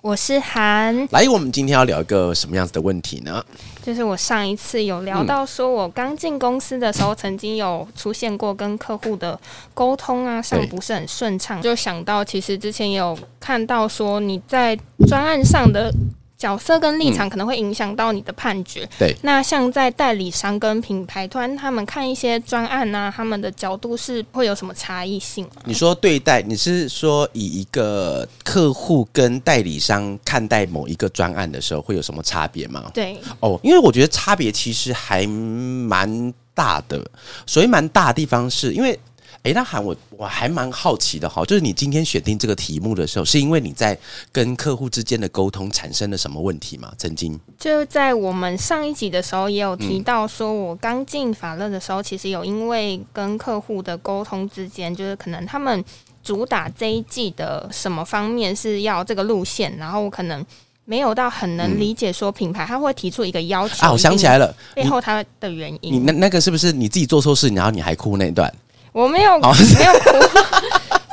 我是韩，来，我们今天要聊一个什么样子的问题呢？就是我上一次有聊到，说我刚进公司的时候，曾经有出现过跟客户的沟通啊上不是很顺畅，就想到其实之前有看到说你在专案上的。角色跟立场可能会影响到你的判决。对，那像在代理商跟品牌端，他们看一些专案啊，他们的角度是会有什么差异性？你说对待，你是说以一个客户跟代理商看待某一个专案的时候，会有什么差别吗？对，哦，因为我觉得差别其实还蛮大的。所以蛮大的地方是因为。哎，那韩我我还蛮好奇的哈，就是你今天选定这个题目的时候，是因为你在跟客户之间的沟通产生了什么问题吗？曾经。就在我们上一集的时候也有提到，说我刚进法乐的时候，其实有因为跟客户的沟通之间，就是可能他们主打这一季的什么方面是要这个路线，然后我可能没有到很能理解说品牌他会提出一个要求啊，我想起来了，背后他的原因，你那那个是不是你自己做错事，然后你还哭那段？我没有，没有哭，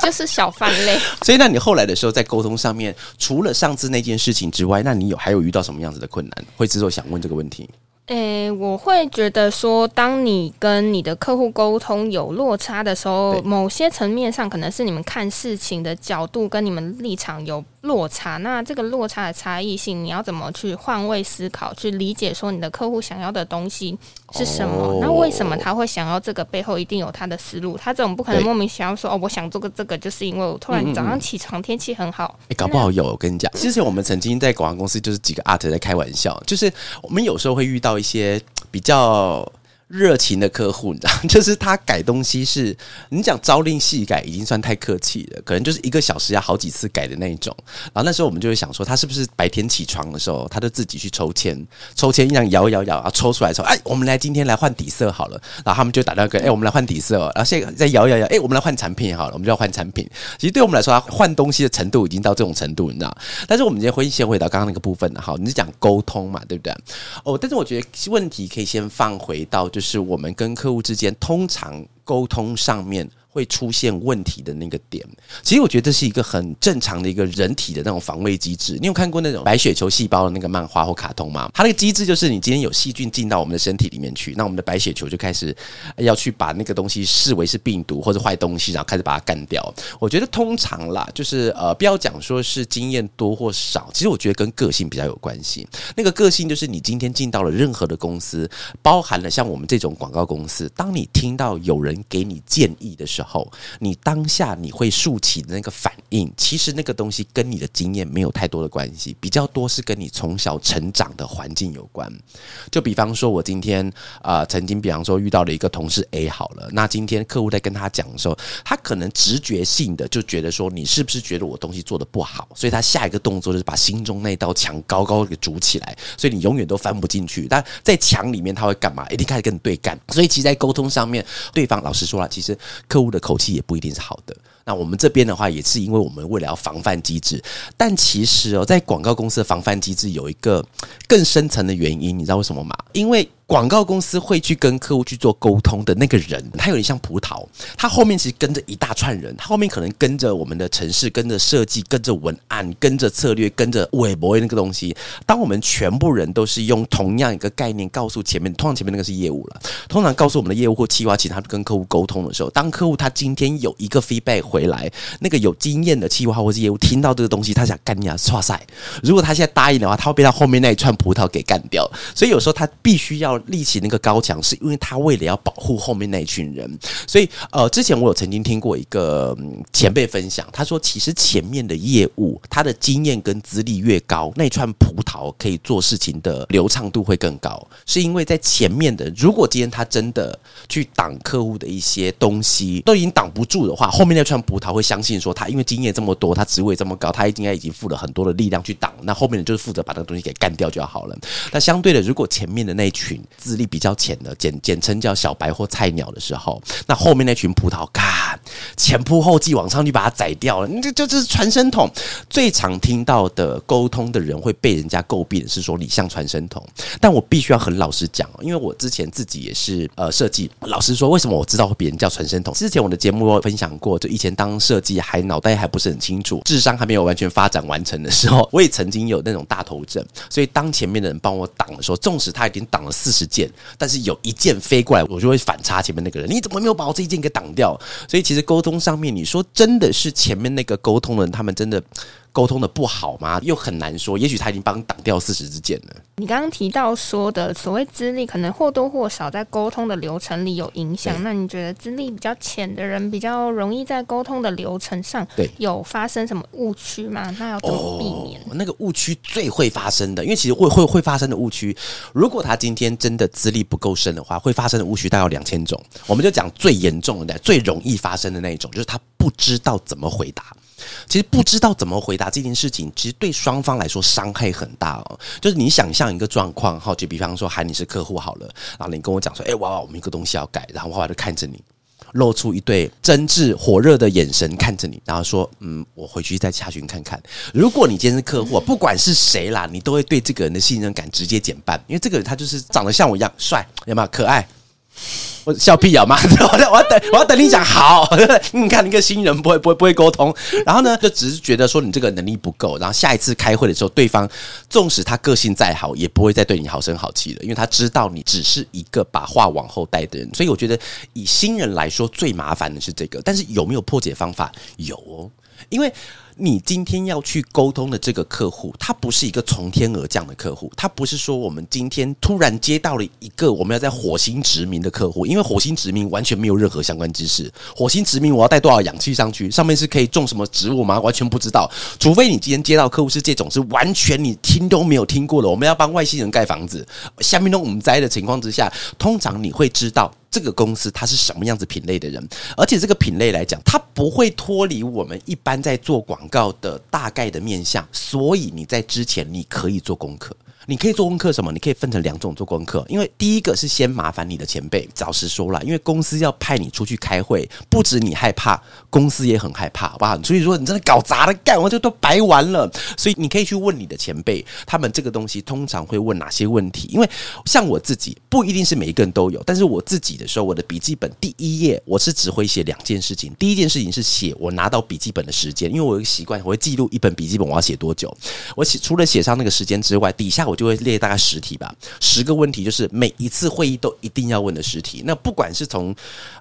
就是小犯累。所以，那你后来的时候在沟通上面，除了上次那件事情之外，那你有还有遇到什么样子的困难？会之后想问这个问题。诶，我会觉得说，当你跟你的客户沟通有落差的时候，某些层面上可能是你们看事情的角度跟你们立场有。落差，那这个落差的差异性，你要怎么去换位思考，去理解说你的客户想要的东西是什么？那为什么他会想要这个？背后一定有他的思路。他这种不可能莫名其妙说哦，我想做个这个，就是因为我突然早上起床天气很好。哎，搞不好有。我跟你讲，之前我们曾经在广告公司，就是几个 art 在开玩笑，就是我们有时候会遇到一些比较。热情的客户，你知道，就是他改东西是，你讲朝令夕改已经算太客气了，可能就是一个小时要好几次改的那一种。然后那时候我们就会想说，他是不是白天起床的时候，他就自己去抽签，抽签一样摇摇摇，啊，抽出来抽，哎，我们来今天来换底色好了。然后他们就打电话给，哎，我们来换底色。然后现在再摇摇摇，哎，我们来换产品好了，我们就要换产品。其实对我们来说，他换东西的程度已经到这种程度，你知道。但是我们今天会先回到刚刚那个部分哈，你是讲沟通嘛，对不对？哦，但是我觉得问题可以先放回到，就是我们跟客户之间通常沟通上面。会出现问题的那个点，其实我觉得这是一个很正常的一个人体的那种防卫机制。你有看过那种白血球细胞的那个漫画或卡通吗？它那个机制就是你今天有细菌进到我们的身体里面去，那我们的白血球就开始要去把那个东西视为是病毒或者坏东西，然后开始把它干掉。我觉得通常啦，就是呃，不要讲说是经验多或少，其实我觉得跟个性比较有关系。那个个性就是你今天进到了任何的公司，包含了像我们这种广告公司，当你听到有人给你建议的时候。后，你当下你会竖起的那个反应，其实那个东西跟你的经验没有太多的关系，比较多是跟你从小成长的环境有关。就比方说，我今天啊，曾经比方说遇到了一个同事 A 好了，那今天客户在跟他讲的时候，他可能直觉性的就觉得说，你是不是觉得我东西做的不好？所以他下一个动作就是把心中那道墙高高给筑起来，所以你永远都翻不进去。但在墙里面他会干嘛？一定开始跟你对干。所以其实，在沟通上面，对方老实说了，其实客户的。口气也不一定是好的。那我们这边的话，也是因为我们为了要防范机制，但其实哦，在广告公司的防范机制有一个更深层的原因，你知道为什么吗？因为广告公司会去跟客户去做沟通的那个人，他有点像葡萄，他后面其实跟着一大串人，他后面可能跟着我们的城市，跟着设计，跟着文案，跟着策略，跟着微博那个东西。当我们全部人都是用同样一个概念告诉前面，通常前面那个是业务了，通常告诉我们的业务或企划，其他跟客户沟通的时候，当客户他今天有一个 feedback。回来，那个有经验的企划或是业务听到这个东西，他想干你啊，刷赛。如果他现在答应的话，他会被他后面那一串葡萄给干掉。所以有时候他必须要立起那个高墙，是因为他为了要保护后面那一群人。所以呃，之前我有曾经听过一个前辈分享，他说其实前面的业务他的经验跟资历越高，那串葡萄可以做事情的流畅度会更高，是因为在前面的，如果今天他真的去挡客户的一些东西都已经挡不住的话，后面那串。葡萄会相信说他因为经验这么多，他职位这么高，他应该已经付了很多的力量去挡，那后面的就是负责把那个东西给干掉就好了。那相对的，如果前面的那一群资历比较浅的，简简称叫小白或菜鸟的时候，那后面那群葡萄干前仆后继往上去把它宰掉了，你这就是传声筒。最常听到的沟通的人会被人家诟病的是说你像传声筒，但我必须要很老实讲，因为我之前自己也是呃设计，老实说，为什么我知道别人叫传声筒？之前我的节目分享过，就以前当设计还脑袋还不是很清楚，智商还没有完全发展完成的时候，我也曾经有那种大头症，所以当前面的人帮我挡的时候，纵使他已经挡了四十件，但是有一件飞过来，我就会反差前面那个人，你怎么没有把我这一件给挡掉？所以其实沟通上面，你说真的是前面那个沟通的人，他们真的。沟通的不好吗？又很难说。也许他已经帮你挡掉四十支箭了。你刚刚提到说的所谓资历，可能或多或少在沟通的流程里有影响。那你觉得资历比较浅的人比较容易在沟通的流程上对有发生什么误区吗？那要怎么避免？那个误区最会发生的，因为其实会会会发生的误区，如果他今天真的资历不够深的话，会发生的误区大概有两千种。我们就讲最严重的、最容易发生的那一种，就是他不知道怎么回答。其实不知道怎么回答这件事情，其实对双方来说伤害很大哦。就是你想象一个状况，哈，就比方说喊你是客户好了，然后你跟我讲说，哎，娃娃，我们一个东西要改，然后娃娃就看着你，露出一对真挚火热的眼神看着你，然后说，嗯，我回去再查询看看。如果你今天是客户，不管是谁啦，你都会对这个人的信任感直接减半，因为这个人他就是长得像我一样帅，有没有可爱？我笑屁啊嘛！我要我要等我要等你讲好。你看，一个新人不会不会不会沟通，然后呢，就只是觉得说你这个能力不够，然后下一次开会的时候，对方纵使他个性再好，也不会再对你好声好气了，因为他知道你只是一个把话往后带的人。所以我觉得以新人来说，最麻烦的是这个。但是有没有破解方法？有哦，因为。你今天要去沟通的这个客户，他不是一个从天而降的客户，他不是说我们今天突然接到了一个我们要在火星殖民的客户，因为火星殖民完全没有任何相关知识。火星殖民我要带多少氧气上去？上面是可以种什么植物吗？完全不知道。除非你今天接到客户是这种是完全你听都没有听过的，我们要帮外星人盖房子，下面都五灾的情况之下，通常你会知道。这个公司它是什么样子品类的人，而且这个品类来讲，它不会脱离我们一般在做广告的大概的面向，所以你在之前你可以做功课。你可以做功课什么？你可以分成两种做功课，因为第一个是先麻烦你的前辈。老实说了，因为公司要派你出去开会，不止你害怕，公司也很害怕，好不好？所以说你真的搞砸了，干完就都白玩了。所以你可以去问你的前辈，他们这个东西通常会问哪些问题？因为像我自己，不一定是每一个人都有，但是我自己的时候，我的笔记本第一页我是只会写两件事情。第一件事情是写我拿到笔记本的时间，因为我有个习惯，我会记录一本笔记本我要写多久。我写除了写上那个时间之外，底下我。就会列大概十题吧，十个问题就是每一次会议都一定要问的十题。那不管是从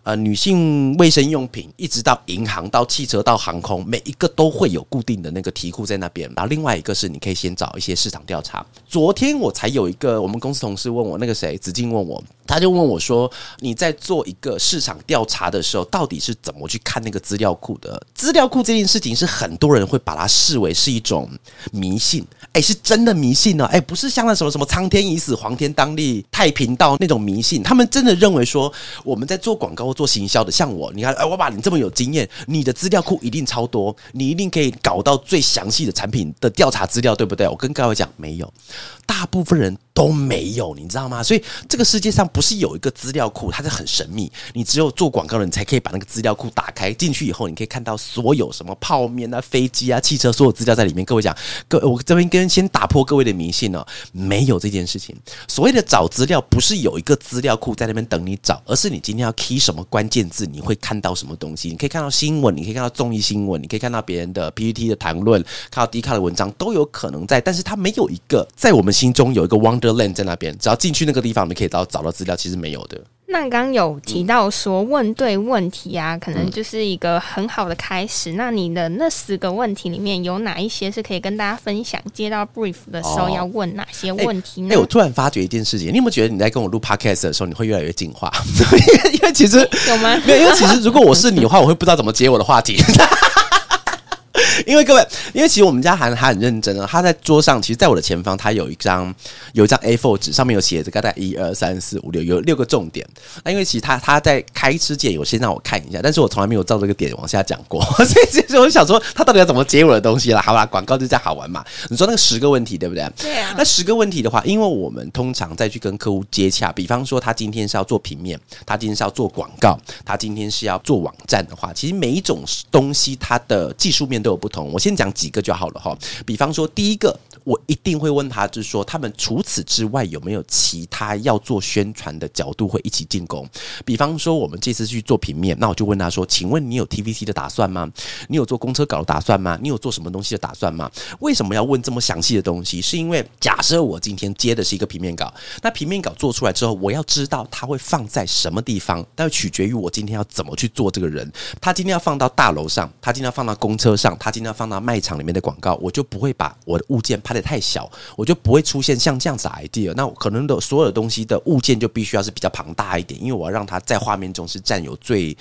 呃女性卫生用品，一直到银行、到汽车、到航空，每一个都会有固定的那个题库在那边。然后另外一个是你可以先找一些市场调查。昨天我才有一个我们公司同事问我，那个谁子静问我。他就问我说：“你在做一个市场调查的时候，到底是怎么去看那个资料库的？资料库这件事情是很多人会把它视为是一种迷信，哎，是真的迷信呢？哎，不是是像那什么什么苍天已死，黄天当立，太平道那种迷信。他们真的认为说，我们在做广告做行销的，像我，你看，哎，我把你这么有经验，你的资料库一定超多，你一定可以搞到最详细的产品的调查资料，对不对？我跟各位讲，没有。”大部分人都没有，你知道吗？所以这个世界上不是有一个资料库，它是很神秘。你只有做广告的人才可以把那个资料库打开进去以后，你可以看到所有什么泡面啊、飞机啊、汽车所有资料在里面。各位讲，各我这边跟先打破各位的迷信哦，没有这件事情。所谓的找资料，不是有一个资料库在那边等你找，而是你今天要 key 什么关键字，你会看到什么东西。你可以看到新闻，你可以看到综艺新闻，你可以看到别人的 PPT 的谈论，看到低卡的文章都有可能在，但是它没有一个在我们。心中有一个 Wonderland 在那边，只要进去那个地方，你可以到找到资料。其实没有的。那刚有提到说问对问题啊，可能就是一个很好的开始。那你的那十个问题里面有哪一些是可以跟大家分享？接到 brief 的时候要问哪些问题呢？哎，我突然发觉一件事情，你有没有觉得你在跟我录 podcast 的时候，你会越来越进化？因为其实 有吗？没有，因为其实如果我是你的话，我会不知道怎么接我的话题。因为各位，因为其实我们家韩他很认真啊，他在桌上，其实在我的前方，他有一张有一张 A4 纸，上面有写着大概一二三四五六，有六个重点。那因为其实他他在开之前有先让我看一下，但是我从来没有照这个点往下讲过，所以其实我想说他到底要怎么接我的东西了？好吧，广告就这样好玩嘛。你说那个十个问题对不对？对啊。那十个问题的话，因为我们通常再去跟客户接洽，比方说他今天是要做平面，他今天是要做广告，他今天是要做网站的话，其实每一种东西它的技术面都有不同。我先讲几个就好了哈。比方说第一个，我一定会问他，就是说他们除此之外有没有其他要做宣传的角度会一起进攻？比方说我们这次去做平面，那我就问他说：“请问你有 TVC 的打算吗？你有做公车稿的打算吗？你有做什么东西的打算吗？”为什么要问这么详细的东西？是因为假设我今天接的是一个平面稿，那平面稿做出来之后，我要知道它会放在什么地方，但取决于我今天要怎么去做这个人。他今天要放到大楼上，他今天要放到公车上，他今天要放到卖场里面的广告，我就不会把我的物件拍的太小，我就不会出现像这样子 idea。那可能的所有的东西的物件就必须要是比较庞大一点，因为我要让它在画面中是占有最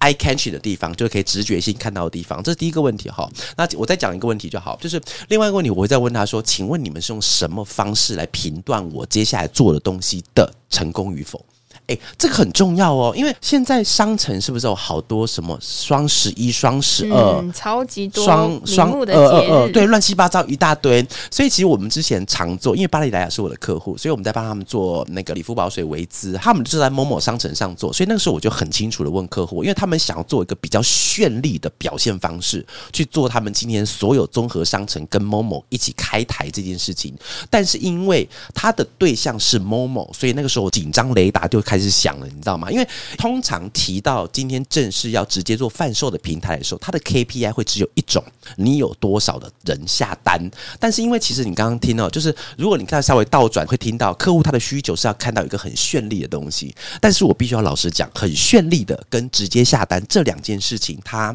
eye catching 的地方，就是可以直觉性看到的地方。这是第一个问题哈。那我再讲一个问题就好，就是另外一个问题，我会再问他说：“请问你们是用什么方式来评断我接下来做的东西的成功与否？”哎，这个很重要哦，因为现在商城是不是有好多什么双十一、双十二，超级多双双呃呃呃，对，乱七八糟一大堆。所以其实我们之前常做，因为巴黎莱雅是我的客户，所以我们在帮他们做那个理肤宝水维姿，他们就是在某某商城上做。所以那个时候我就很清楚的问客户，因为他们想要做一个比较绚丽的表现方式，去做他们今天所有综合商城跟某某一起开台这件事情。但是因为他的对象是某某，所以那个时候紧张雷达就开始想了，你知道吗？因为通常提到今天正式要直接做贩售的平台的时候，它的 KPI 会只有一种，你有多少的人下单。但是因为其实你刚刚听到，就是如果你看稍微倒转，会听到客户他的需求是要看到一个很绚丽的东西。但是我必须要老实讲，很绚丽的跟直接下单这两件事情，它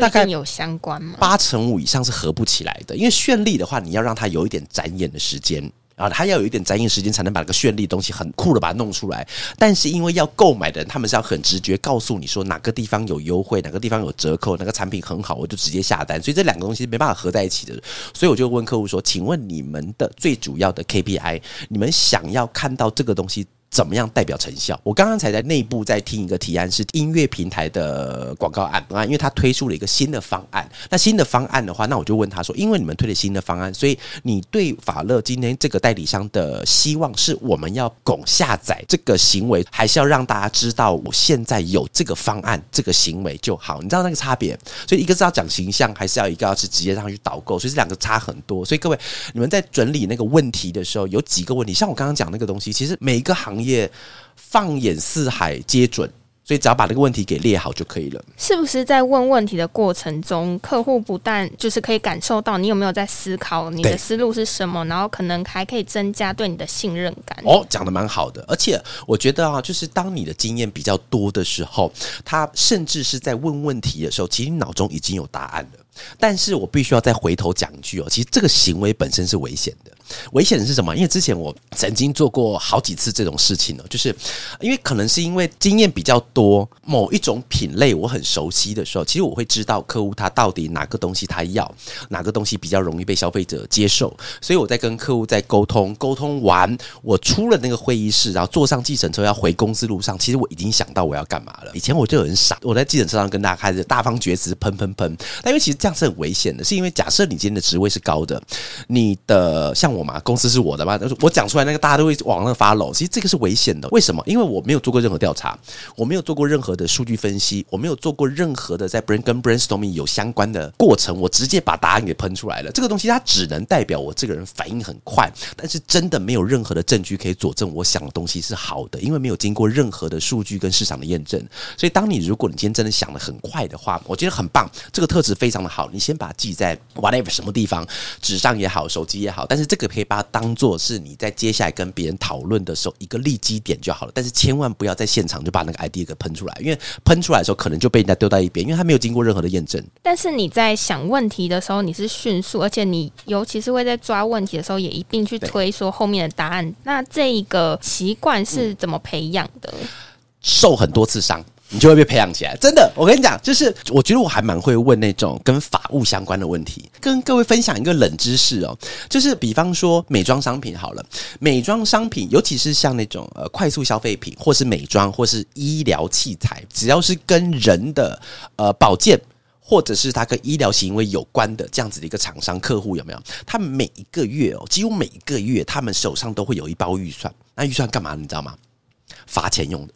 大概有相关吗？八成五以上是合不起来的。因为绚丽的话，你要让它有一点展演的时间。啊，他要有一点展演时间，才能把那个绚丽东西很酷的把它弄出来。但是因为要购买的人，他们是要很直觉告诉你说哪个地方有优惠，哪个地方有折扣，哪个产品很好，我就直接下单。所以这两个东西没办法合在一起的。所以我就问客户说：“请问你们的最主要的 KPI，你们想要看到这个东西？”怎么样代表成效？我刚刚才在内部在听一个提案，是音乐平台的广告案啊，因为他推出了一个新的方案。那新的方案的话，那我就问他说：，因为你们推了新的方案，所以你对法乐今天这个代理商的希望是我们要拱下载这个行为，还是要让大家知道我现在有这个方案，这个行为就好？你知道那个差别？所以一个是要讲形象，还是要一个要是直接上去导购？所以这两个差很多。所以各位，你们在整理那个问题的时候，有几个问题，像我刚刚讲那个东西，其实每一个行业。业放眼四海皆准，所以只要把这个问题给列好就可以了。是不是在问问题的过程中，客户不但就是可以感受到你有没有在思考，你的思路是什么，然后可能还可以增加对你的信任感。哦，讲的蛮好的，而且我觉得啊，就是当你的经验比较多的时候，他甚至是在问问题的时候，其实你脑中已经有答案了。但是我必须要再回头讲一句哦，其实这个行为本身是危险的。危险的是什么？因为之前我曾经做过好几次这种事情呢，就是因为可能是因为经验比较多，某一种品类我很熟悉的时候，其实我会知道客户他到底哪个东西他要，哪个东西比较容易被消费者接受。所以我在跟客户在沟通，沟通完，我出了那个会议室，然后坐上计程车要回公司路上，其实我已经想到我要干嘛了。以前我就很傻，我在计程车上跟大家开始大方厥词，喷喷喷。但因为其实这样是很危险的，是因为假设你今天的职位是高的，你的像。我嘛，公司是我的嘛，我讲出来那个大家都会往那发楼。其实这个是危险的，为什么？因为我没有做过任何调查，我没有做过任何的数据分析，我没有做过任何的在 brain 跟 brainstorming 有相关的过程，我直接把答案给喷出来了。这个东西它只能代表我这个人反应很快，但是真的没有任何的证据可以佐证我想的东西是好的，因为没有经过任何的数据跟市场的验证。所以，当你如果你今天真的想的很快的话，我觉得很棒，这个特质非常的好。你先把它记在 whatever 什么地方，纸上也好，手机也好，但是这个。可以把它当做是你在接下来跟别人讨论的时候一个立基点就好了，但是千万不要在现场就把那个 idea 给喷出来，因为喷出来的时候可能就被人家丢到一边，因为他没有经过任何的验证。但是你在想问题的时候，你是迅速，而且你尤其是会在抓问题的时候也一并去推说后面的答案。那这一个习惯是怎么培养的？受很多次伤。你就会被培养起来。真的，我跟你讲，就是我觉得我还蛮会问那种跟法务相关的问题。跟各位分享一个冷知识哦，就是比方说美妆商品好了，美妆商品，尤其是像那种呃快速消费品，或是美妆，或是医疗器材，只要是跟人的呃保健。或者是他跟医疗行为有关的这样子的一个厂商客户有没有？他每一个月哦，几乎每一个月，他们手上都会有一包预算。那预算干嘛？你知道吗？罚钱用的。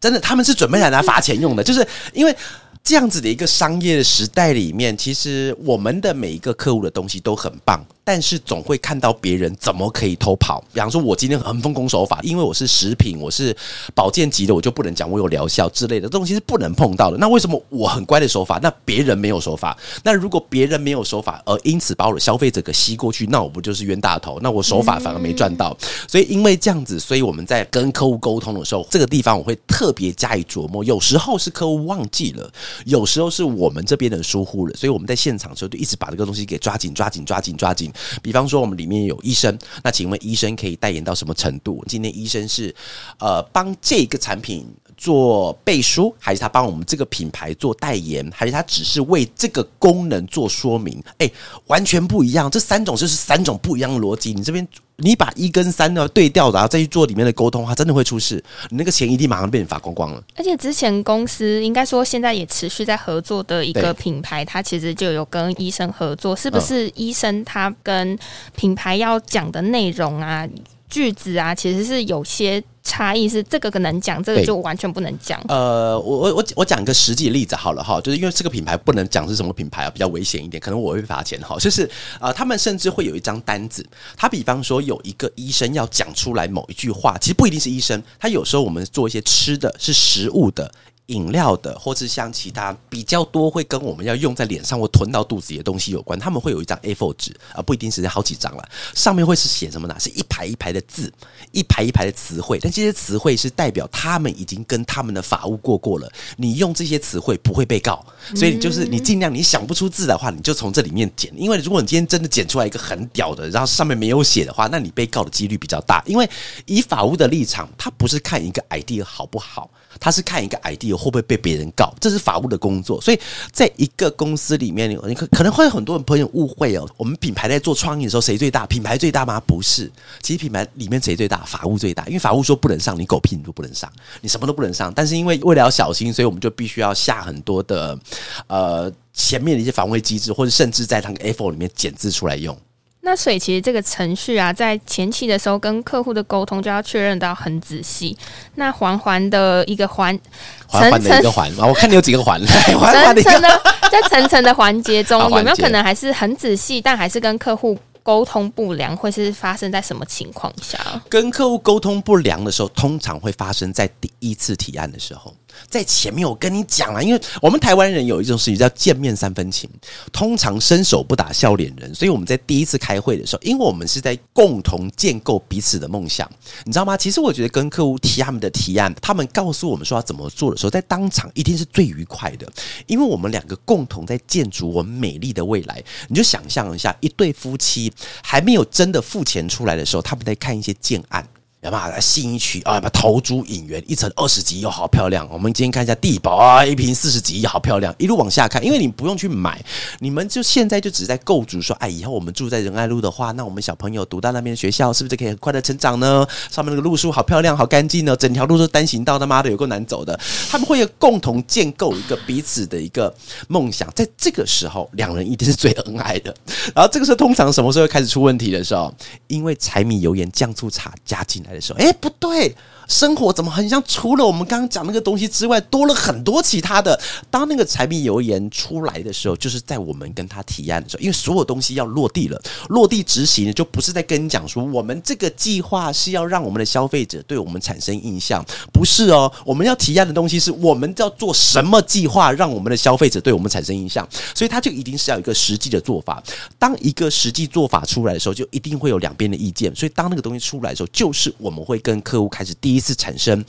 真的，他们是准备来拿罚钱用的，就是因为。这样子的一个商业的时代里面，其实我们的每一个客户的东西都很棒，但是总会看到别人怎么可以偷跑。比方说，我今天很奉公守法，因为我是食品，我是保健级的，我就不能讲我有疗效之类的东西是不能碰到的。那为什么我很乖的手法，那别人没有手法？那如果别人没有手法，而因此把我的消费者给吸过去，那我不就是冤大头？那我手法反而没赚到。所以因为这样子，所以我们在跟客户沟通的时候，这个地方我会特别加以琢磨。有时候是客户忘记了。有时候是我们这边的疏忽了，所以我们在现场的时候就一直把这个东西给抓紧、抓紧、抓紧、抓紧。比方说，我们里面有医生，那请问医生可以代言到什么程度？今天医生是呃帮这个产品做背书，还是他帮我们这个品牌做代言，还是他只是为这个功能做说明？哎，完全不一样。这三种就是三种不一样的逻辑。你这边。你把一跟三呢对调，然后再去做里面的沟通，它真的会出事。你那个钱一定马上被你罚光光了。而且之前公司应该说现在也持续在合作的一个品牌，它其实就有跟医生合作，是不是医生他跟品牌要讲的内容啊？句子啊，其实是有些差异，是这个可能讲，这个就完全不能讲。呃，我我我我讲一个实际例子好了哈，就是因为这个品牌不能讲是什么品牌啊，比较危险一点，可能我会罚钱哈。就是啊，他们甚至会有一张单子，他比方说有一个医生要讲出来某一句话，其实不一定是医生，他有时候我们做一些吃的是食物的。饮料的，或是像其他比较多会跟我们要用在脸上或吞到肚子里的东西有关，他们会有一张 A4 纸啊，不一定是好几张了，上面会是写什么呢？是一排一排的字，一排一排的词汇，但这些词汇是代表他们已经跟他们的法务过过了，你用这些词汇不会被告，所以就是你尽量你想不出字的话，你就从这里面剪，因为如果你今天真的剪出来一个很屌的，然后上面没有写的话，那你被告的几率比较大，因为以法务的立场，他不是看一个 idea 好不好。他是看一个 ID 会不会被别人告，这是法务的工作。所以在一个公司里面，你可可能会有很多朋友误会哦。我们品牌在做创意的时候，谁最大？品牌最大吗？不是，其实品牌里面谁最大？法务最大。因为法务说不能上，你狗屁你都不能上，你什么都不能上。但是因为为了要小心，所以我们就必须要下很多的呃前面的一些防卫机制，或者甚至在那个 A4 里面剪字出来用。那所以其实这个程序啊，在前期的时候跟客户的沟通就要确认到很仔细。那环环的一个环，环环的一个环啊，我看你有几个环，层层的在层层的环节中，有没有可能还是很仔细，但还是跟客户沟通不良，会是发生在什么情况下？跟客户沟通不良的时候，通常会发生在第一次提案的时候。在前面我跟你讲了，因为我们台湾人有一种事情叫见面三分情，通常伸手不打笑脸人，所以我们在第一次开会的时候，因为我们是在共同建构彼此的梦想，你知道吗？其实我觉得跟客户提他们的提案，他们告诉我们说要怎么做的时候，在当场一定是最愉快的，因为我们两个共同在建筑我们美丽的未来。你就想象一下，一对夫妻还没有真的付钱出来的时候，他们在看一些建案。有嘛？新一区啊，把投珠引援一层二十级又，好漂亮。我们今天看一下地堡啊，一瓶四十几亿，好漂亮。一路往下看，因为你不用去买，你们就现在就只在构筑说，哎，以后我们住在仁爱路的话，那我们小朋友读到那边学校，是不是可以很快的成长呢？上面那个路树好漂亮，好干净呢，整条路都单行道，他妈的有够难走的。他们会有共同建构一个彼此的一个梦想，在这个时候，两人一定是最恩爱的。然后这个时候，通常什么时候开始出问题的时候？因为柴米油盐酱醋茶加进来。的时候，哎，不对。生活怎么很像？除了我们刚刚讲那个东西之外，多了很多其他的。当那个柴米油盐出来的时候，就是在我们跟他提案的时候，因为所有东西要落地了，落地执行，就不是在跟你讲说，我们这个计划是要让我们的消费者对我们产生印象，不是哦。我们要提案的东西是我们要做什么计划，让我们的消费者对我们产生印象，所以他就一定是要一个实际的做法。当一个实际做法出来的时候，就一定会有两边的意见。所以当那个东西出来的时候，就是我们会跟客户开始第一。次产生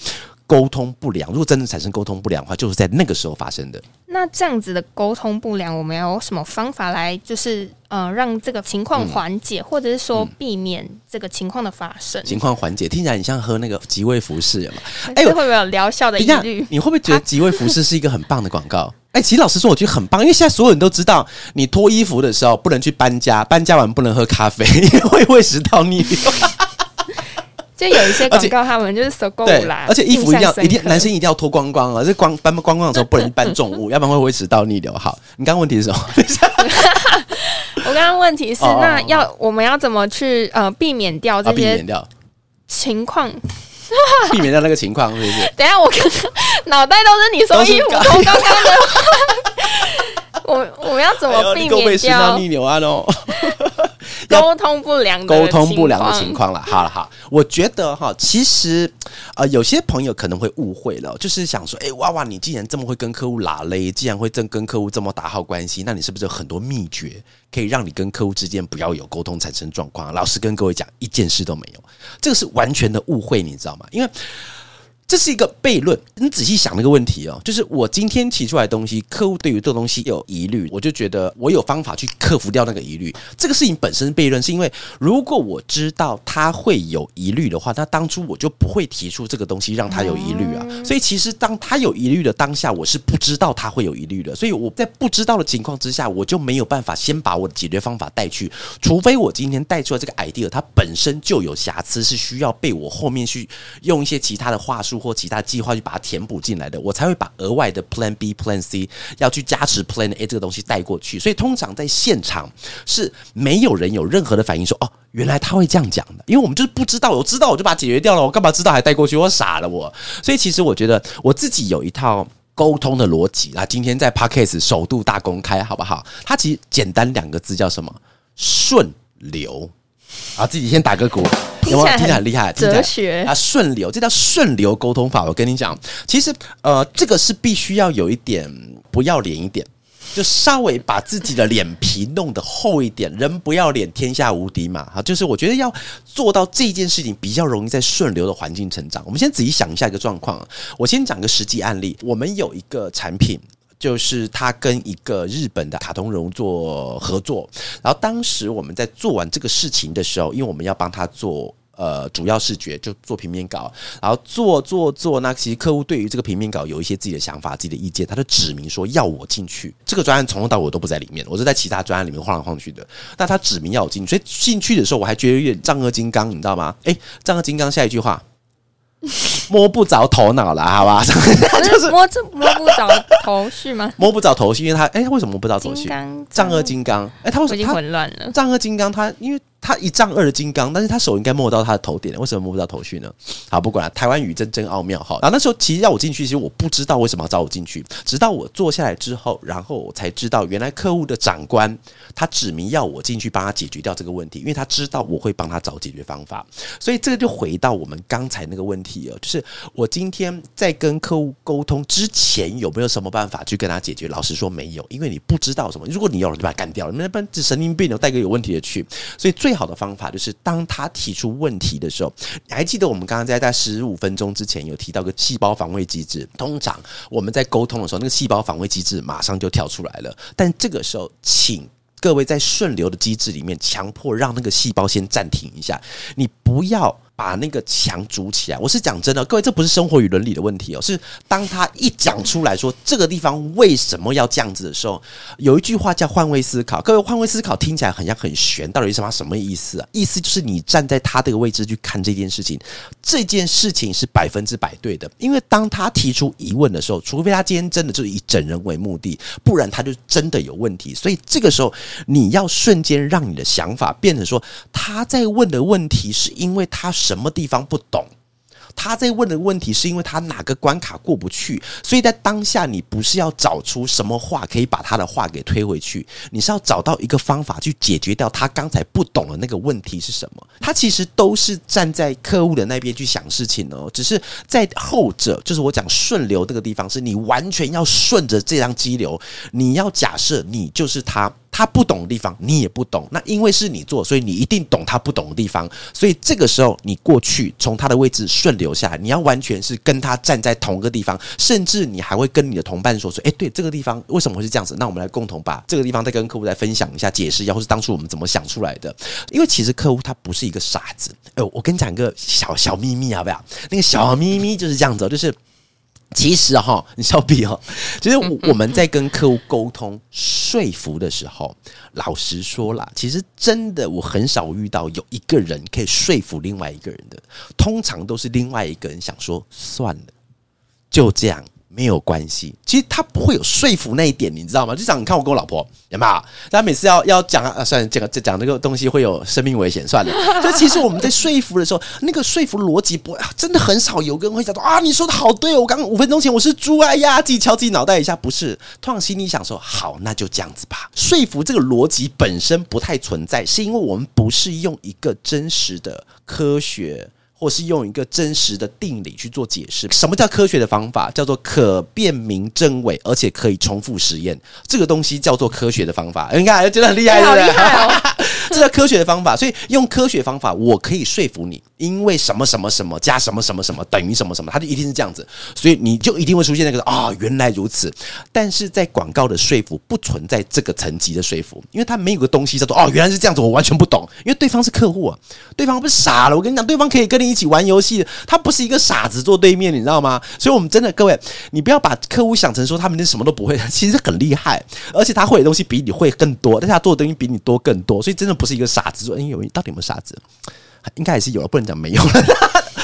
沟通不良。如果真的产生沟通不良的话，就是在那个时候发生的。那这样子的沟通不良，我们有什么方法来，就是呃，让这个情况缓解，或者是说避免这个情况的发生？情况缓解，听起来你像喝那个即味服饰嘛？哎，会不会有疗效的疑虑？你会不会觉得即味服饰是一个很棒的广告？哎，其实老实说，我觉得很棒，因为现在所有人都知道，你脱衣服的时候不能去搬家，搬家完不能喝咖啡，因为会胃食道逆流。就有一些广告，他们就是手够啦，而且衣服一定要一定男生一定要脱光光啊！这光搬光光的时候不能搬重物，要不然会维持到逆流。好，你刚刚问题是什么？我刚刚问题是，那要我们要怎么去呃避免掉这些情况？避免掉那个情况是不是？等下我脑袋都是你说衣服脱光光的。我我们要怎么避免掉逆流啊？哦？沟通不良、沟通不良的情况了。好了，好，我觉得哈，其实呃，有些朋友可能会误会了，就是想说，哎，娃娃，你既然这么会跟客户拉勒，既然会正跟客户这么打好关系，那你是不是有很多秘诀可以让你跟客户之间不要有沟通产生状况？老实跟各位讲，一件事都没有，这个是完全的误会，你知道吗？因为。这是一个悖论，你仔细想那个问题哦，就是我今天提出来的东西，客户对于这个东西有疑虑，我就觉得我有方法去克服掉那个疑虑。这个事情本身悖论，是因为如果我知道他会有疑虑的话，那当初我就不会提出这个东西让他有疑虑啊。所以其实当他有疑虑的当下，我是不知道他会有疑虑的，所以我在不知道的情况之下，我就没有办法先把我的解决方法带去，除非我今天带出来这个 idea，它本身就有瑕疵，是需要被我后面去用一些其他的话术。或其他计划去把它填补进来的，我才会把额外的 Plan B、Plan C 要去加持 Plan A 这个东西带过去。所以通常在现场是没有人有任何的反应，说哦，原来他会这样讲的，因为我们就是不知道，我知道我就把它解决掉了，我干嘛知道还带过去？我傻了我。所以其实我觉得我自己有一套沟通的逻辑啊，今天在 Podcast 首度大公开，好不好？它其实简单两个字叫什么？顺流。啊，自己先打个鼓，有没有？听起来很厉害，哲学啊，顺流，这叫顺流沟通法。我跟你讲，其实呃，这个是必须要有一点不要脸一点，就稍微把自己的脸皮弄得厚一点。人不要脸，天下无敌嘛。哈，就是我觉得要做到这件事情，比较容易在顺流的环境成长。我们先仔细想一下一个状况，我先讲个实际案例。我们有一个产品。就是它跟一个日本的卡通人物做合作，然后当时我们在做完这个事情的时候，因为我们要帮他做呃主要视觉，就做平面稿，然后做做做，那其实客户对于这个平面稿有一些自己的想法、自己的意见，他就指明说要我进去。这个专案从头到尾都不在里面，我是在其他专案里面晃来晃去的。那他指明要我进去，所以进去的时候我还觉得有点丈二金刚，你知道吗？哎，丈二金刚下一句话。摸不着头脑了，好吧？就是摸这摸不着头绪吗？摸不着头绪，因为他哎，为什么摸不着头绪？丈二金刚，哎，他为什么已经混乱了？丈二金刚，他因为。他一丈二的金刚，但是他手应该摸到他的头点，为什么摸不到头绪呢？好，不管了，台湾语真真奥妙哈。然后那时候其实要我进去，其实我不知道为什么要找我进去，直到我坐下来之后，然后我才知道，原来客户的长官他指明要我进去帮他解决掉这个问题，因为他知道我会帮他找解决方法。所以这个就回到我们刚才那个问题哦，就是我今天在跟客户沟通之前，有没有什么办法去跟他解决？老实说没有，因为你不知道什么。如果你有了，就把他干掉了，那般神经病，带个有问题的去。所以最最好的方法就是。当他提出问题的时候，你还记得我们刚刚在在十五分钟之前有提到个细胞防卫机制？通常我们在沟通的时候，那个细胞防卫机制马上就跳出来了。但这个时候，请各位在顺流的机制里面，强迫让那个细胞先暂停一下，你不要。把那个墙筑起来，我是讲真的，各位，这不是生活与伦理的问题哦，是当他一讲出来说这个地方为什么要这样子的时候，有一句话叫换位思考。各位，换位思考听起来很像很玄，到底是么什么意思啊？意思就是你站在他这个位置去看这件事情，这件事情是百分之百对的。因为当他提出疑问的时候，除非他今天真的就是以整人为目的，不然他就真的有问题。所以这个时候你要瞬间让你的想法变成说，他在问的问题是因为他是。什么地方不懂？他在问的问题是因为他哪个关卡过不去，所以在当下你不是要找出什么话可以把他的话给推回去，你是要找到一个方法去解决掉他刚才不懂的那个问题是什么？他其实都是站在客户的那边去想事情哦，只是在后者，就是我讲顺流这个地方，是你完全要顺着这张激流，你要假设你就是他。他不懂的地方你也不懂，那因为是你做，所以你一定懂他不懂的地方。所以这个时候你过去从他的位置顺流下来，你要完全是跟他站在同一个地方，甚至你还会跟你的同伴说说，哎，对这个地方为什么会是这样子？那我们来共同把这个地方再跟客户再分享一下，解释一下，或是当初我们怎么想出来的。因为其实客户他不是一个傻子。哎，我跟你讲一个小小秘密好不好？那个小秘密就是这样子，就是。其实哈，你笑屁哈！其实我们在跟客户沟通说服的时候，老实说啦，其实真的我很少遇到有一个人可以说服另外一个人的，通常都是另外一个人想说算了，就这样。没有关系，其实他不会有说服那一点，你知道吗？就像你看我跟我老婆，有没有？他每次要要讲啊，算了，这个这讲这个东西会有生命危险，算了。所以其实我们在说服的时候，那个说服逻辑不真的很少有个人会讲说啊，你说的好对哦，我刚五分钟前我是猪哎呀，自己敲自己脑袋一下，不是，突然心里想说好，那就这样子吧。说服这个逻辑本身不太存在，是因为我们不是用一个真实的科学。或是用一个真实的定理去做解释，什么叫科学的方法？叫做可辨明真伪，而且可以重复实验。这个东西叫做科学的方法。你看，觉得很厉害，好厉害哦！这叫科学的方法。所以用科学方法，我可以说服你，因为什么什么什么加什么什么什么等于什么什么，它就一定是这样子。所以你就一定会出现那个啊，原来如此。但是在广告的说服不存在这个层级的说服，因为它没有个东西叫做哦，原来是这样子，我完全不懂。因为对方是客户啊，对方不是傻了。我跟你讲，对方可以跟你。一起玩游戏，他不是一个傻子坐对面，你知道吗？所以，我们真的各位，你不要把客户想成说他们什么都不会，其实很厉害，而且他会的东西比你会更多，但是他做的东西比你多更多，所以真的不是一个傻子。说，哎，有到底有没有傻子？应该也是有，不能讲没有了。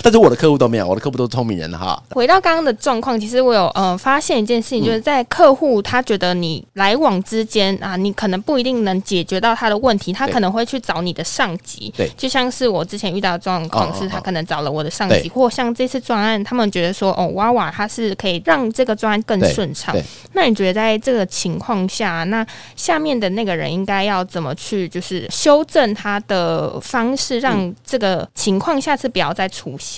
但是我的客户都没有，我的客户都是聪明人哈。回到刚刚的状况，其实我有呃发现一件事情，就是在客户他觉得你来往之间啊，你可能不一定能解决到他的问题，他可能会去找你的上级。对，就像是我之前遇到的状况，是他可能找了我的上级，或像这次专案，他们觉得说哦，娃娃他是可以让这个专案更顺畅。那你觉得在这个情况下，那下面的那个人应该要怎么去就是修正他的方式，让这个情况下次不要再出现？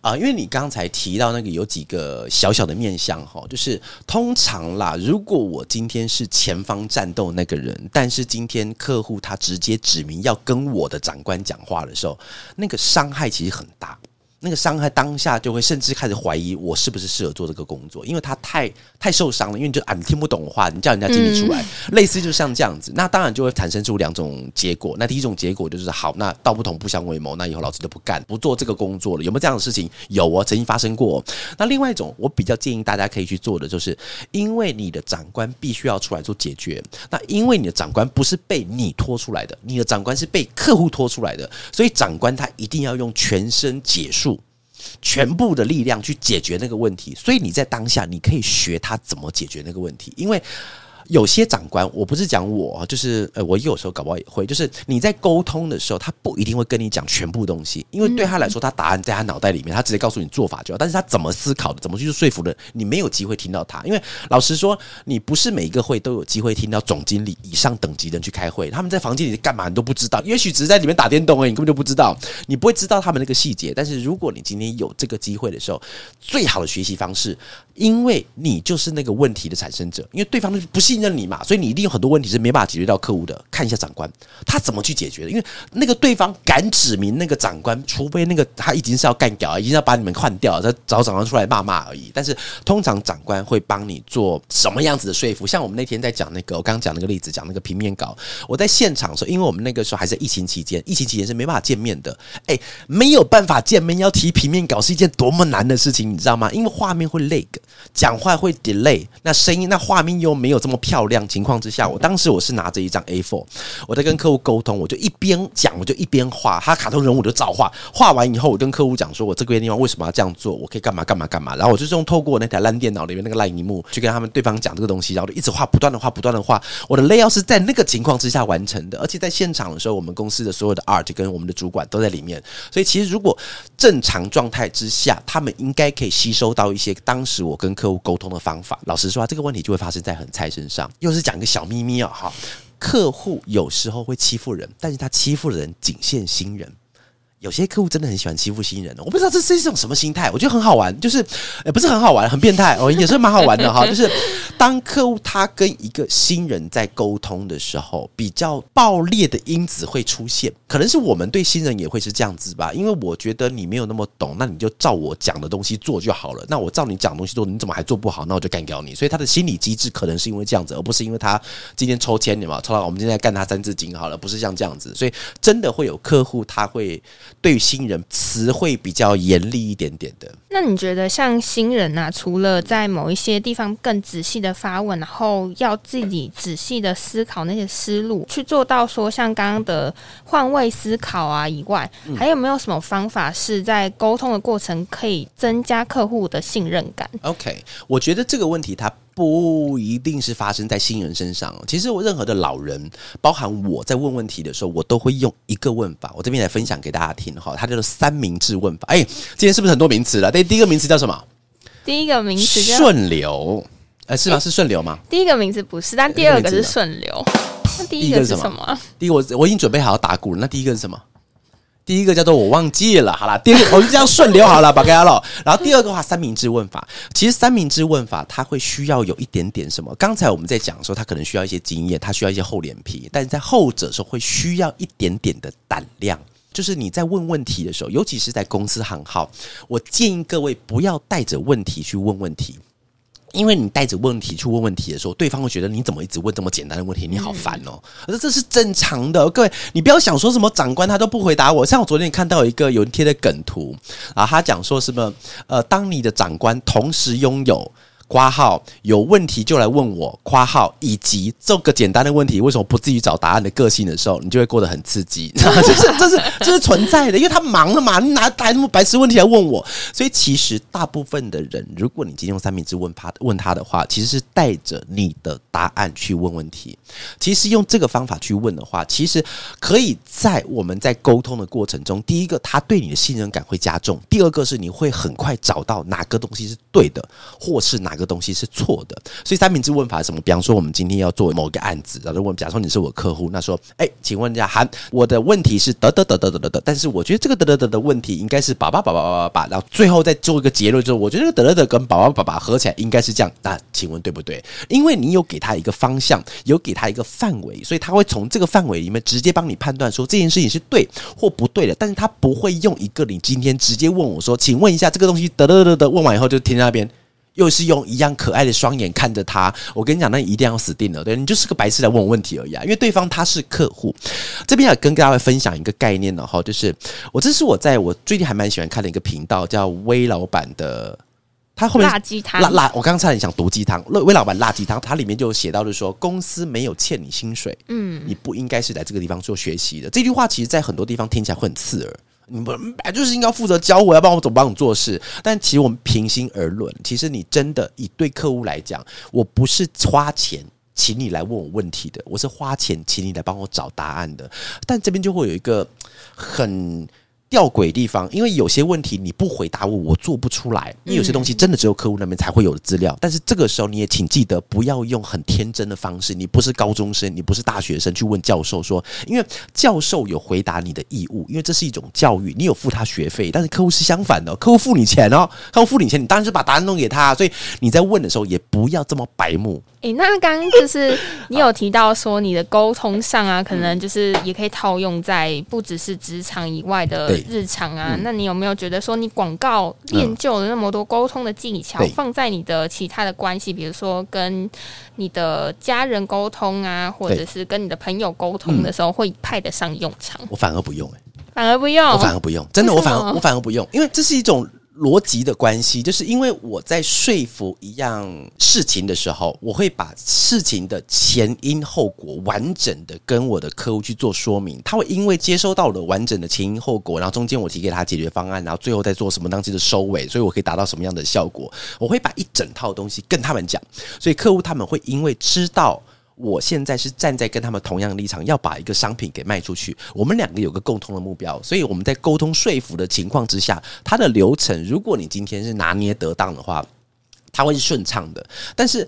啊，因为你刚才提到那个有几个小小的面相哈，就是通常啦，如果我今天是前方战斗那个人，但是今天客户他直接指明要跟我的长官讲话的时候，那个伤害其实很大。那个伤害当下就会甚至开始怀疑我是不是适合做这个工作，因为他太太受伤了，因为你就啊你听不懂话，你叫人家经理出来，类似就像这样子，那当然就会产生出两种结果。那第一种结果就是好，那道不同不相为谋，那以后老子就不干不做这个工作了。有没有这样的事情？有哦，曾经发生过。那另外一种，我比较建议大家可以去做的，就是因为你的长官必须要出来做解决，那因为你的长官不是被你拖出来的，你的长官是被客户拖出来的，所以长官他一定要用全身解数。全部的力量去解决那个问题，所以你在当下你可以学他怎么解决那个问题，因为。有些长官，我不是讲我，就是呃，我有时候搞不好也会，就是你在沟通的时候，他不一定会跟你讲全部东西，因为对他来说，他答案在他脑袋里面，他直接告诉你做法就好。但是他怎么思考的，怎么去说服的，你没有机会听到他。因为老实说，你不是每一个会都有机会听到总经理以上等级的人去开会，他们在房间里干嘛你都不知道，也许只是在里面打电动而已，你根本就不知道，你不会知道他们那个细节。但是如果你今天有这个机会的时候，最好的学习方式，因为你就是那个问题的产生者，因为对方不信任你嘛，所以你。一定有很多问题是没办法解决到客户的，看一下长官他怎么去解决的。因为那个对方敢指明那个长官，除非那个他已经是要干掉，已经要把你们换掉，再找长官出来骂骂而已。但是通常长官会帮你做什么样子的说服？像我们那天在讲那个，我刚刚讲那个例子，讲那个平面稿，我在现场的时候，因为我们那个时候还在疫情期间，疫情期间是没办法见面的。哎，没有办法见面，要提平面稿是一件多么难的事情，你知道吗？因为画面会 lag，讲话会 delay，那声音、那画面又没有这么漂亮情况。之下，我当时我是拿着一张 A4，我在跟客户沟通，我就一边讲，我就一边画。他卡通人物我就照画，画完以后，我跟客户讲说，我这个地方为什么要这样做，我可以干嘛干嘛干嘛。然后我就用透过那台烂电脑里面那个烂荧幕去跟他们对方讲这个东西，然后就一直画，不断的画，不断的画。我的 layout 是在那个情况之下完成的，而且在现场的时候，我们公司的所有的 art 跟我们的主管都在里面。所以其实如果正常状态之下，他们应该可以吸收到一些当时我跟客户沟通的方法。老实说啊，这个问题就会发生在很菜身上，又是讲一个。小秘密哦，哈！客户有时候会欺负人，但是他欺负的人仅限新人。有些客户真的很喜欢欺负新人，我不知道这是一种什么心态，我觉得很好玩，就是也不是很好玩，很变态哦，也是蛮好玩的哈。就是当客户他跟一个新人在沟通的时候，比较爆裂的因子会出现，可能是我们对新人也会是这样子吧，因为我觉得你没有那么懂，那你就照我讲的东西做就好了。那我照你讲的东西做，你怎么还做不好？那我就干掉你。所以他的心理机制可能是因为这样子，而不是因为他今天抽签，你嘛抽到我们今天干他三字经好了，不是像这样子。所以真的会有客户他会对于新人。词汇比较严厉一点点的。那你觉得像新人啊，除了在某一些地方更仔细的发问，然后要自己仔细的思考那些思路，去做到说像刚刚的换位思考啊以外，还有没有什么方法是在沟通的过程可以增加客户的信任感？OK，我觉得这个问题它。不一定是发生在新人身上。其实我任何的老人，包含我在问问题的时候，我都会用一个问法。我这边来分享给大家听哈，它叫做三明治问法。哎，今天是不是很多名词了？对，第一个名词叫什么？第一个名词顺流。哎，是吗？是顺流吗？第一个名词不是，但第二个是顺流。那第一个是什么？第一个我我已经准备好要打鼓了。那第一个是什么？第一个叫做我忘记了，好了，第二我们就这样顺流好了，把给他了。然后第二个话三明治问法，其实三明治问法它会需要有一点点什么？刚才我们在讲说，他可能需要一些经验，他需要一些厚脸皮，但是在后者时候会需要一点点的胆量。就是你在问问题的时候，尤其是在公司行号，我建议各位不要带着问题去问问题。因为你带着问题去问问题的时候，对方会觉得你怎么一直问这么简单的问题，你好烦哦。而这是正常的，各位，你不要想说什么长官他都不回答我。像我昨天看到一个有人贴的梗图啊，他讲说什么呃，当你的长官同时拥有。括号有问题就来问我，括号以及这个简单的问题为什么不自己找答案的个性的时候，你就会过得很刺激。这是这是这是存在的，因为他忙了嘛，你拿来那么白痴问题来问我。所以其实大部分的人，如果你今天用三明治问他问他的话，其实是带着你的答案去问问题。其实用这个方法去问的话，其实可以在我们在沟通的过程中，第一个他对你的信任感会加重，第二个是你会很快找到哪个东西是对的，或是哪。哪个东西是错的？所以三明治问法是什么？比方说，我们今天要做某个案子，然后问，假如说你是我客户，那说，哎，请问一下，韩，我的问题是得得得得得得得，但是我觉得这个得得得的问题应该是爸爸爸爸爸爸爸，然后最后再做一个结论，就是我觉得得得得跟爸爸爸爸合起来应该是这样。那请问对不对？因为你有给他一个方向，有给他一个范围，所以他会从这个范围里面直接帮你判断说这件事情是对或不对的。但是他不会用一个你今天直接问我说，请问一下这个东西得得得得问完以后就停在那边。又是用一样可爱的双眼看着他，我跟你讲，那一定要死定了。对你就是个白痴来问我问题而已啊！因为对方他是客户，这边要跟大家分享一个概念的哈，就是我这是我在我最近还蛮喜欢看的一个频道，叫微老板的，他后面辣鸡汤辣辣，我刚刚差点想毒鸡汤，威老板辣鸡汤，它里面就写到，就是说公司没有欠你薪水，嗯，你不应该是来这个地方做学习的。这句话其实在很多地方听起来会很刺耳。你们本来就是应该负责教我，要帮我怎么帮你做事。但其实我们平心而论，其实你真的以对客户来讲，我不是花钱请你来问我问题的，我是花钱请你来帮我找答案的。但这边就会有一个很。吊诡地方，因为有些问题你不回答我，我做不出来。因为有些东西真的只有客户那边才会有的资料。但是这个时候你也请记得不要用很天真的方式，你不是高中生，你不是大学生去问教授说，因为教授有回答你的义务，因为这是一种教育，你有付他学费。但是客户是相反的，客户付你钱哦，客户付你钱，你当然是把答案弄给他。所以你在问的时候也不要这么白目。诶，那刚刚就是你有提到说你的沟通上啊，可能就是也可以套用在不只是职场以外的日常啊。那你有没有觉得说你广告练就了那么多沟通的技巧，放在你的其他的关系，比如说跟你的家人沟通啊，或者是跟你的朋友沟通的时候，会派得上用场？我反而不用，哎，反而不用，我反而不用，真的，我反而我反而不用，因为这是一种。逻辑的关系，就是因为我在说服一样事情的时候，我会把事情的前因后果完整的跟我的客户去做说明。他会因为接收到了完整的前因后果，然后中间我提给他解决方案，然后最后再做什么当期的收尾，所以我可以达到什么样的效果？我会把一整套东西跟他们讲，所以客户他们会因为知道。我现在是站在跟他们同样的立场，要把一个商品给卖出去。我们两个有个共同的目标，所以我们在沟通说服的情况之下，它的流程，如果你今天是拿捏得当的话，它会是顺畅的。但是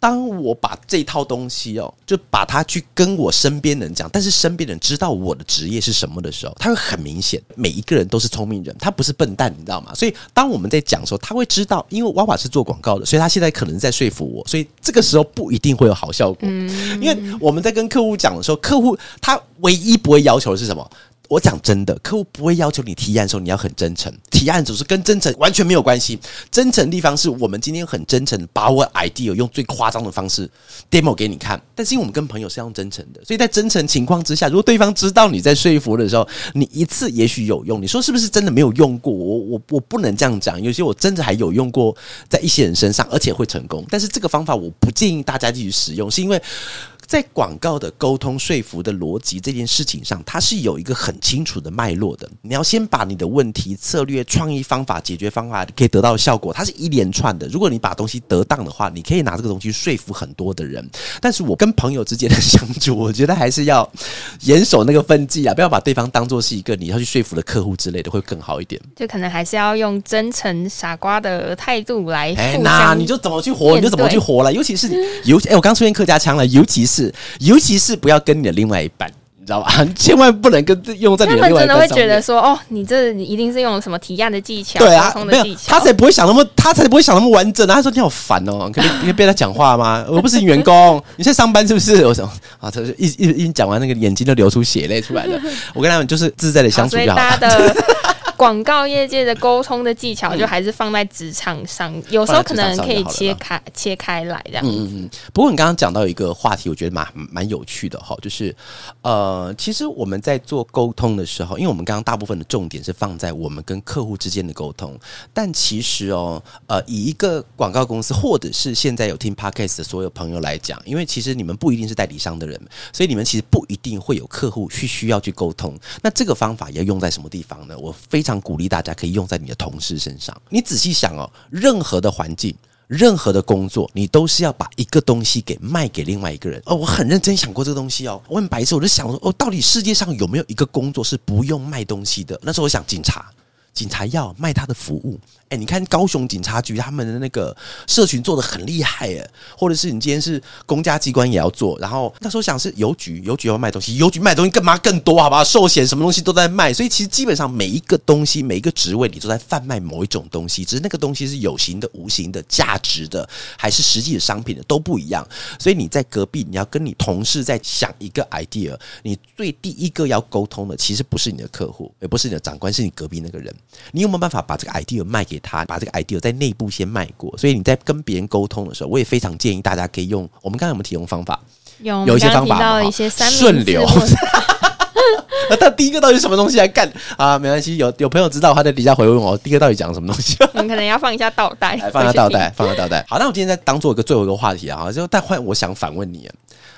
当我把这套东西哦，就把它去跟我身边人讲，但是身边人知道我的职业是什么的时候，他会很明显，每一个人都是聪明人，他不是笨蛋，你知道吗？所以当我们在讲的时候，他会知道，因为娃娃是做广告的，所以他现在可能在说服我，所以这个时候不一定会有好效果。因为我们在跟客户讲的时候，客户他唯一不会要求的是什么？我讲真的，客户不会要求你提案的时候你要很真诚，提案只是跟真诚完全没有关系。真诚的地方是我们今天很真诚，把我 idea 用最夸张的方式 demo 给你看。但是因为我们跟朋友是用真诚的，所以在真诚情况之下，如果对方知道你在说服的时候，你一次也许有用。你说是不是真的没有用过？我我我不能这样讲，有些我真的还有用过在一些人身上，而且会成功。但是这个方法我不建议大家继续使用，是因为。在广告的沟通说服的逻辑这件事情上，它是有一个很清楚的脉络的。你要先把你的问题、策略、创意、方法、解决方法可以得到效果，它是一连串的。如果你把东西得当的话，你可以拿这个东西说服很多的人。但是我跟朋友之间的相处，我觉得还是要严守那个分际啊，不要把对方当做是一个你要去说服的客户之类的，会更好一点。就可能还是要用真诚傻瓜的态度来。哎，那你就怎么去活，你就怎么去活了。尤其是尤其，哎，我刚出现客家腔了，尤其是。是，尤其是不要跟你的另外一半，你知道吧？千万不能跟用在你的另外一半他们真的会觉得说，哦，你这你一定是用什么提案的技巧，对啊，没有，他才不会想那么，他才不会想那么完整。他说你好烦哦，可以可以被他讲话吗？我不是员工，你在上班是不是？我想啊，他就一一一讲完，那个眼睛都流出血泪出来了。我跟他们就是自在的相处就好了。广告业界的沟通的技巧，就还是放在职场上，有时候可能可以切开切开来这样。嗯嗯嗯。不过你刚刚讲到一个话题，我觉得蛮蛮有趣的哈，就是呃，其实我们在做沟通的时候，因为我们刚刚大部分的重点是放在我们跟客户之间的沟通，但其实哦，呃，以一个广告公司或者是现在有听 podcast 的所有朋友来讲，因为其实你们不一定是代理商的人，所以你们其实不一定会有客户去需要去沟通。那这个方法要用在什么地方呢？我非常。常鼓励大家可以用在你的同事身上。你仔细想哦，任何的环境、任何的工作，你都是要把一个东西给卖给另外一个人。哦，我很认真想过这个东西哦。我很白痴，我就想说，哦，到底世界上有没有一个工作是不用卖东西的？那时候我想，警察，警察要卖他的服务。哎，你看高雄警察局他们的那个社群做的很厉害哎，或者是你今天是公家机关也要做，然后那时候想是邮局，邮局要卖东西，邮局卖东西干嘛更多？好吧，寿险什么东西都在卖，所以其实基本上每一个东西，每一个职位，你都在贩卖某一种东西，只是那个东西是有形的、无形的、价值的，还是实际的商品的都不一样。所以你在隔壁，你要跟你同事在想一个 idea，你最第一个要沟通的其实不是你的客户，也不是你的长官，是你隔壁那个人。你有没有办法把这个 idea 卖给？他把这个 idea 在内部先卖过，所以你在跟别人沟通的时候，我也非常建议大家可以用我们刚才有没有提供方法？有有一些方法，顺流。那他第一个到底是什么东西来干啊？没关系，有有朋友知道，他在底下回问我，第一个到底讲什么东西？我们可能要放一下倒带，放下倒带，放下倒带。好，那我今天再当做一个最后一个话题啊，就但换我想反问你，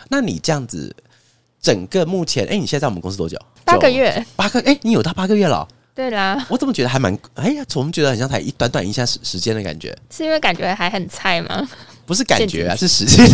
那你这样子整个目前，哎，你现在在我们公司多久？八个月，八个，哎，你有到八个月了。对啦，我怎么觉得还蛮……哎呀，怎么觉得很像才一短短一下时时间的感觉？是因为感觉还很菜吗？不是感觉啊，是时间。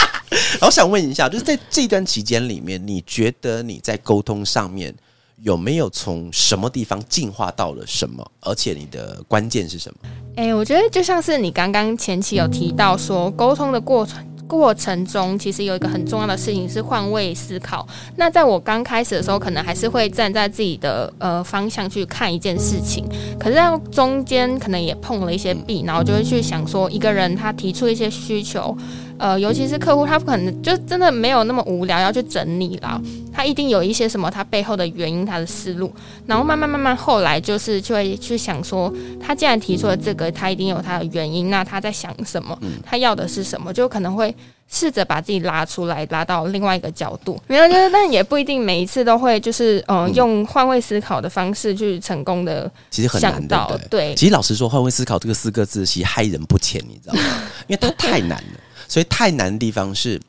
我想问一下，就是在这段期间里面，你觉得你在沟通上面有没有从什么地方进化到了什么？而且你的关键是什么？哎，我觉得就像是你刚刚前期有提到说，沟通的过程。过程中，其实有一个很重要的事情是换位思考。那在我刚开始的时候，可能还是会站在自己的呃方向去看一件事情，可是在中间可能也碰了一些壁，然后就会去想说，一个人他提出一些需求。呃，尤其是客户，他不可能就真的没有那么无聊要去整理了，他一定有一些什么他背后的原因，他的思路，然后慢慢慢慢后来就是就会去想说，他既然提出了这个，他一定有他的原因，那他在想什么？他要的是什么？就可能会试着把自己拉出来，拉到另外一个角度。没有，就是但也不一定每一次都会就是呃用换位思考的方式去成功的，其实很难的。对，其实老实说，换位思考这个四个字其实害人不浅，你知道吗？因为它太难了。所以太难的地方是，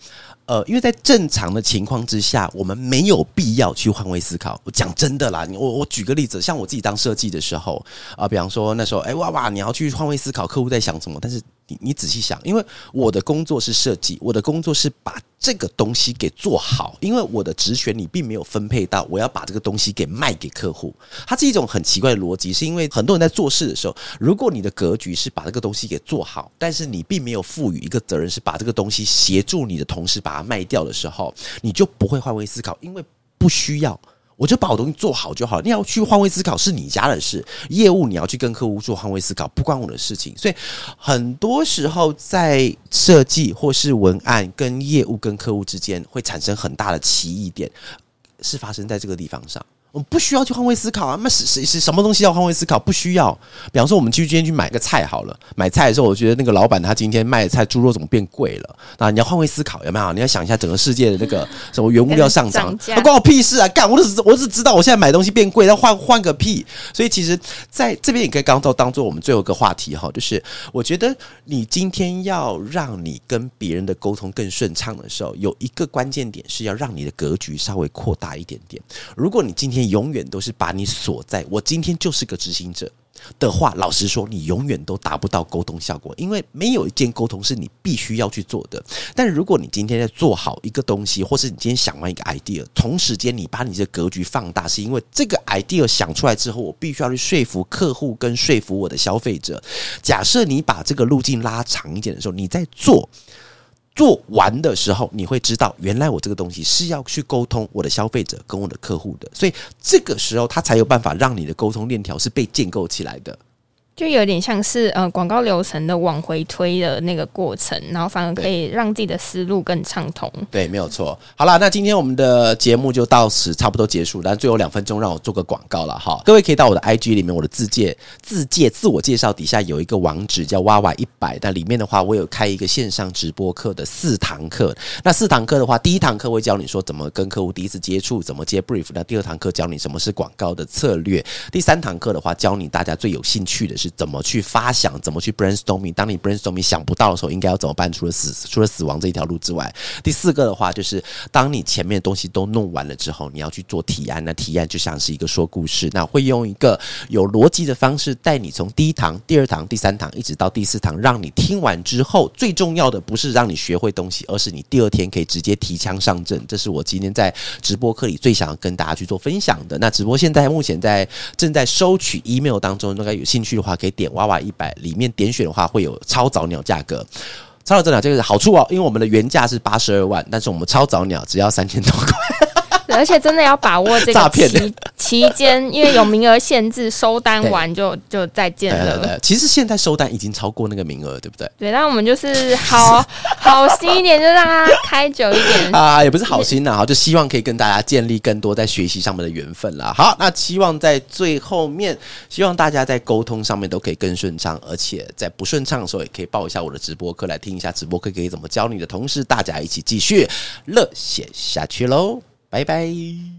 呃，因为在正常的情况之下，我们没有必要去换位思考。我讲真的啦，我我举个例子，像我自己当设计的时候啊，比方说那时候，哎哇哇，你要去换位思考客户在想什么，但是你你仔细想，因为我的工作是设计，我的工作是把这个东西给做好，因为我的职权你并没有分配到我要把这个东西给卖给客户，它是一种很奇怪的逻辑，是因为很多人在做事的时候，如果你的格局是把这个东西给做好，但是你并没有赋予一个责任是把这个东西协助你的同事把它卖掉的时候，你就不会换位思考，因为不需要。我就把我东西做好就好。你要去换位思考是你家的事，业务你要去跟客户做换位思考，不关我的事情。所以很多时候在设计或是文案跟业务跟客户之间会产生很大的歧义点，是发生在这个地方上。我们不需要去换位思考啊！那是是是什么东西要换位思考？不需要。比方说，我们去今天去买个菜好了。买菜的时候，我觉得那个老板他今天卖的菜猪肉怎么变贵了？那你要换位思考，有没有？你要想一下整个世界的那个 什么原物料上涨，关我屁事啊！干，我只我只知道我现在买东西变贵，要换换个屁！所以其实在这边也可以刚做当做我们最后一个话题哈，就是我觉得你今天要让你跟别人的沟通更顺畅的时候，有一个关键点是要让你的格局稍微扩大一点点。如果你今天永远都是把你锁在我今天就是个执行者的话，老实说，你永远都达不到沟通效果，因为没有一件沟通是你必须要去做的。但如果你今天在做好一个东西，或是你今天想完一个 idea，同时间你把你的格局放大，是因为这个 idea 想出来之后，我必须要去说服客户跟说服我的消费者。假设你把这个路径拉长一点的时候，你在做。做完的时候，你会知道，原来我这个东西是要去沟通我的消费者跟我的客户的，所以这个时候他才有办法让你的沟通链条是被建构起来的。就有点像是呃广告流程的往回推的那个过程，然后反而可以让自己的思路更畅通。对，没有错。好了，那今天我们的节目就到此差不多结束，但最后两分钟让我做个广告了哈。各位可以到我的 IG 里面，我的自介、自介、自我介绍底下有一个网址叫哇哇一百，那里面的话我有开一个线上直播课的四堂课。那四堂课的话，第一堂课会教你说怎么跟客户第一次接触，怎么接 brief。那第二堂课教你什么是广告的策略。第三堂课的话，教你大家最有兴趣的是。怎么去发想？怎么去 brainstorming？当你 brainstorming 想不到的时候，应该要怎么办？除了死，除了死亡这一条路之外，第四个的话就是，当你前面的东西都弄完了之后，你要去做提案。那提案就像是一个说故事，那会用一个有逻辑的方式带你从第一堂、第二堂、第三堂一直到第四堂，让你听完之后，最重要的不是让你学会东西，而是你第二天可以直接提枪上阵。这是我今天在直播课里最想要跟大家去做分享的。那直播现在目前在正在收取 email 当中，大家有兴趣的话。可以点娃娃一百，里面点选的话会有超早鸟价格。超早鸟这个好处哦，因为我们的原价是八十二万，但是我们超早鸟只要三千多块。而且真的要把握这个期期间，因为有名额限制，收单完就就再见了。其实现在收单已经超过那个名额，对不对？对，那我们就是好 好心一点，就让它开久一点 啊，也不是好心呐，哈，就希望可以跟大家建立更多在学习上面的缘分啦。好，那希望在最后面，希望大家在沟通上面都可以更顺畅，而且在不顺畅的时候，也可以报一下我的直播课来听一下直播课可以怎么教你的同事，大家一起继续热血下去喽。拜拜。